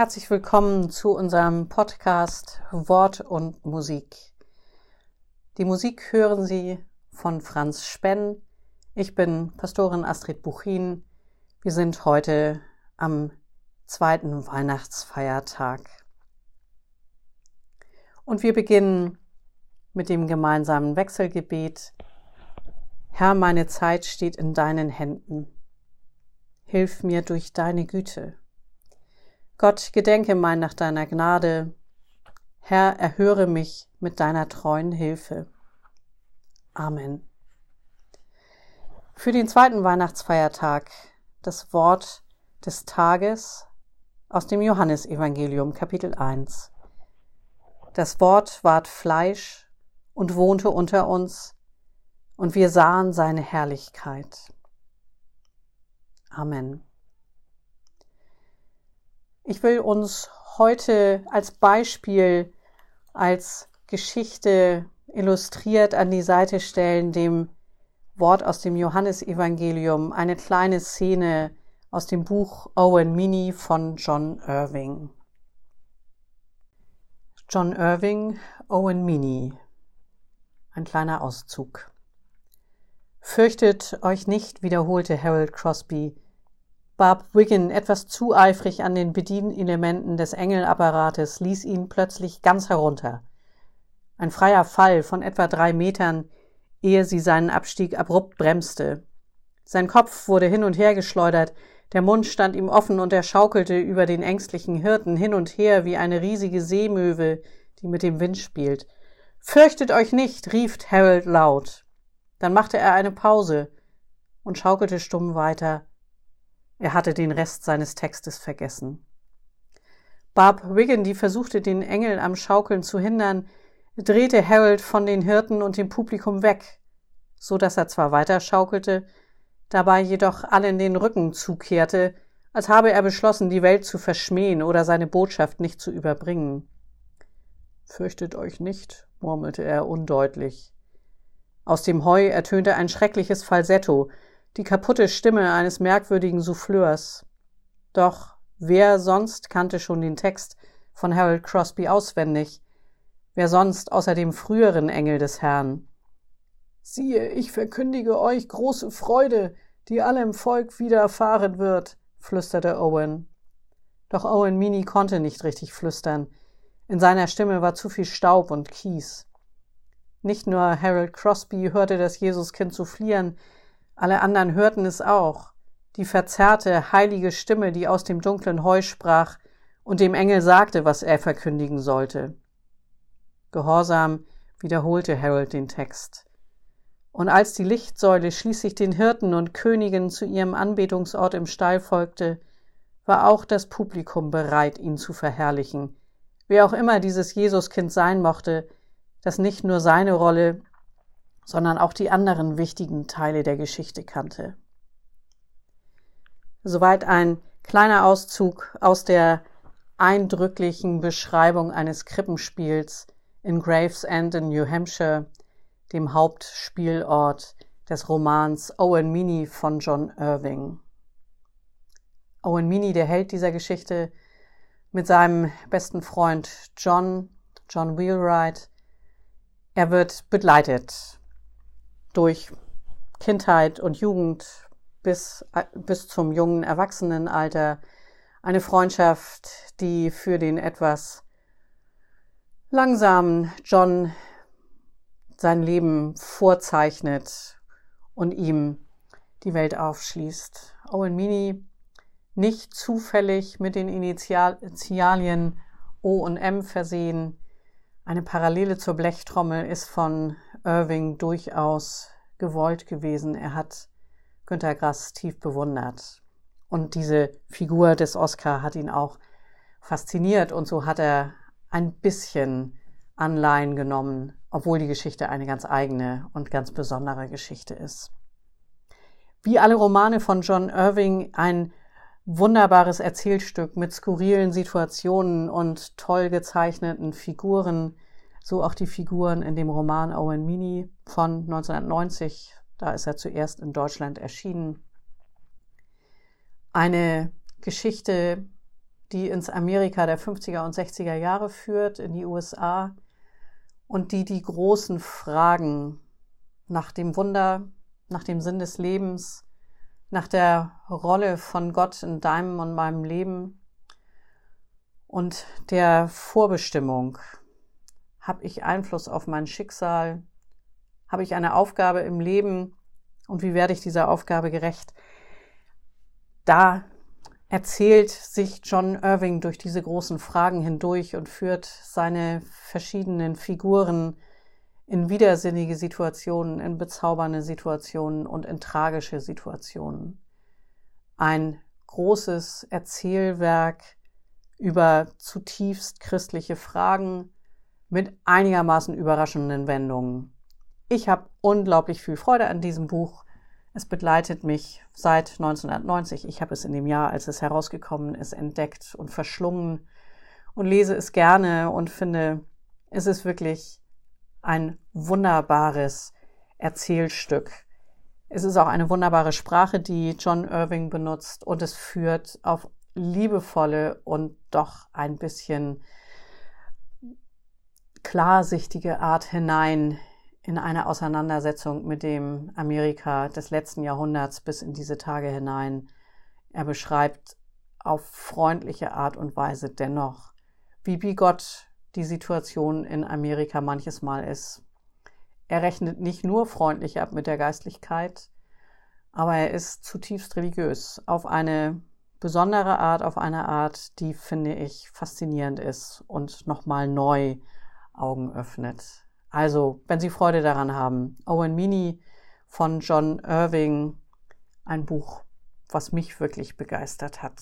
Herzlich willkommen zu unserem Podcast Wort und Musik. Die Musik hören Sie von Franz Spenn. Ich bin Pastorin Astrid Buchin. Wir sind heute am zweiten Weihnachtsfeiertag. Und wir beginnen mit dem gemeinsamen Wechselgebet. Herr, meine Zeit steht in deinen Händen. Hilf mir durch deine Güte. Gott, gedenke mein nach deiner Gnade. Herr, erhöre mich mit deiner treuen Hilfe. Amen. Für den zweiten Weihnachtsfeiertag das Wort des Tages aus dem Johannesevangelium Kapitel 1. Das Wort ward Fleisch und wohnte unter uns, und wir sahen seine Herrlichkeit. Amen. Ich will uns heute als Beispiel, als Geschichte illustriert an die Seite stellen, dem Wort aus dem Johannesevangelium, eine kleine Szene aus dem Buch Owen Mini von John Irving. John Irving, Owen Mini. Ein kleiner Auszug. Fürchtet euch nicht, wiederholte Harold Crosby, Barb Wiggin etwas zu eifrig an den Bedienelementen des Engelapparates, ließ ihn plötzlich ganz herunter. Ein freier Fall von etwa drei Metern, ehe sie seinen Abstieg abrupt bremste. Sein Kopf wurde hin und her geschleudert, der Mund stand ihm offen und er schaukelte über den ängstlichen Hirten hin und her wie eine riesige Seemöwe, die mit dem Wind spielt. Fürchtet euch nicht, rief Harold laut. Dann machte er eine Pause und schaukelte stumm weiter. Er hatte den Rest seines Textes vergessen. Barb Wiggin, die versuchte, den Engel am Schaukeln zu hindern, drehte Harold von den Hirten und dem Publikum weg, so dass er zwar weiter schaukelte, dabei jedoch allen den Rücken zukehrte, als habe er beschlossen, die Welt zu verschmähen oder seine Botschaft nicht zu überbringen. Fürchtet euch nicht, murmelte er undeutlich. Aus dem Heu ertönte ein schreckliches Falsetto, die kaputte Stimme eines merkwürdigen Souffleurs. Doch wer sonst kannte schon den Text von Harold Crosby auswendig? Wer sonst außer dem früheren Engel des Herrn? Siehe, ich verkündige euch große Freude, die allem Volk widerfahren wird, flüsterte Owen. Doch Owen Mini konnte nicht richtig flüstern. In seiner Stimme war zu viel Staub und Kies. Nicht nur Harold Crosby hörte das Jesuskind zu fliehen, alle anderen hörten es auch, die verzerrte, heilige Stimme, die aus dem dunklen Heu sprach und dem Engel sagte, was er verkündigen sollte. Gehorsam wiederholte Harold den Text. Und als die Lichtsäule schließlich den Hirten und Königen zu ihrem Anbetungsort im Stall folgte, war auch das Publikum bereit, ihn zu verherrlichen, wer auch immer dieses Jesuskind sein mochte, das nicht nur seine Rolle, sondern auch die anderen wichtigen Teile der Geschichte kannte. Soweit ein kleiner Auszug aus der eindrücklichen Beschreibung eines Krippenspiels in Gravesend in New Hampshire, dem Hauptspielort des Romans Owen Meany von John Irving. Owen Meany, der Held dieser Geschichte, mit seinem besten Freund John, John Wheelwright, er wird begleitet durch Kindheit und Jugend bis, bis zum jungen Erwachsenenalter eine Freundschaft, die für den etwas langsamen John sein Leben vorzeichnet und ihm die Welt aufschließt. Owen Meany nicht zufällig mit den Initialien O und M versehen. Eine Parallele zur Blechtrommel ist von Irving durchaus gewollt gewesen. Er hat Günter Grass tief bewundert. Und diese Figur des Oscar hat ihn auch fasziniert und so hat er ein bisschen Anleihen genommen, obwohl die Geschichte eine ganz eigene und ganz besondere Geschichte ist. Wie alle Romane von John Irving ein wunderbares Erzählstück mit skurrilen Situationen und toll gezeichneten Figuren, so auch die Figuren in dem Roman Owen Meany von 1990. Da ist er zuerst in Deutschland erschienen. Eine Geschichte, die ins Amerika der 50er und 60er Jahre führt, in die USA und die die großen Fragen nach dem Wunder, nach dem Sinn des Lebens, nach der Rolle von Gott in deinem und meinem Leben und der Vorbestimmung. Habe ich Einfluss auf mein Schicksal? Habe ich eine Aufgabe im Leben? Und wie werde ich dieser Aufgabe gerecht? Da erzählt sich John Irving durch diese großen Fragen hindurch und führt seine verschiedenen Figuren in widersinnige Situationen, in bezaubernde Situationen und in tragische Situationen. Ein großes Erzählwerk über zutiefst christliche Fragen mit einigermaßen überraschenden Wendungen. Ich habe unglaublich viel Freude an diesem Buch es begleitet mich seit 1990. Ich habe es in dem Jahr, als es herausgekommen ist, entdeckt und verschlungen und lese es gerne und finde, es ist wirklich ein wunderbares Erzählstück. Es ist auch eine wunderbare Sprache, die John Irving benutzt und es führt auf liebevolle und doch ein bisschen klarsichtige Art hinein in eine Auseinandersetzung mit dem Amerika des letzten Jahrhunderts bis in diese Tage hinein. Er beschreibt auf freundliche Art und Weise dennoch, wie bigott die Situation in Amerika manches Mal ist. Er rechnet nicht nur freundlich ab mit der Geistlichkeit, aber er ist zutiefst religiös auf eine besondere Art, auf eine Art, die, finde ich, faszinierend ist und nochmal neu Augen öffnet. Also, wenn Sie Freude daran haben, Owen Meany von John Irving, ein Buch, was mich wirklich begeistert hat.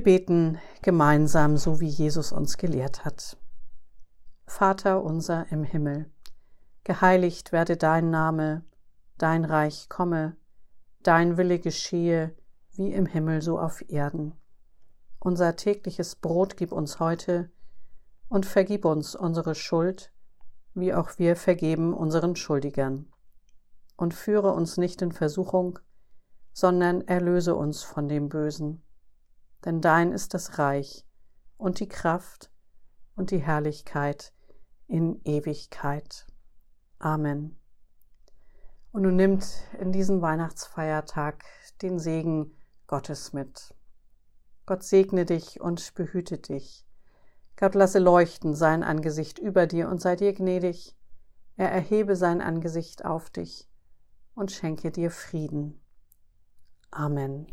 Wir beten gemeinsam, so wie Jesus uns gelehrt hat. Vater unser im Himmel, geheiligt werde dein Name, dein Reich komme, dein Wille geschehe, wie im Himmel so auf Erden. Unser tägliches Brot gib uns heute und vergib uns unsere Schuld, wie auch wir vergeben unseren Schuldigern. Und führe uns nicht in Versuchung, sondern erlöse uns von dem Bösen denn dein ist das Reich und die Kraft und die Herrlichkeit in Ewigkeit. Amen. Und nun nimmt in diesen Weihnachtsfeiertag den Segen Gottes mit. Gott segne dich und behüte dich. Gott lasse leuchten sein Angesicht über dir und sei dir gnädig. Er erhebe sein Angesicht auf dich und schenke dir Frieden. Amen.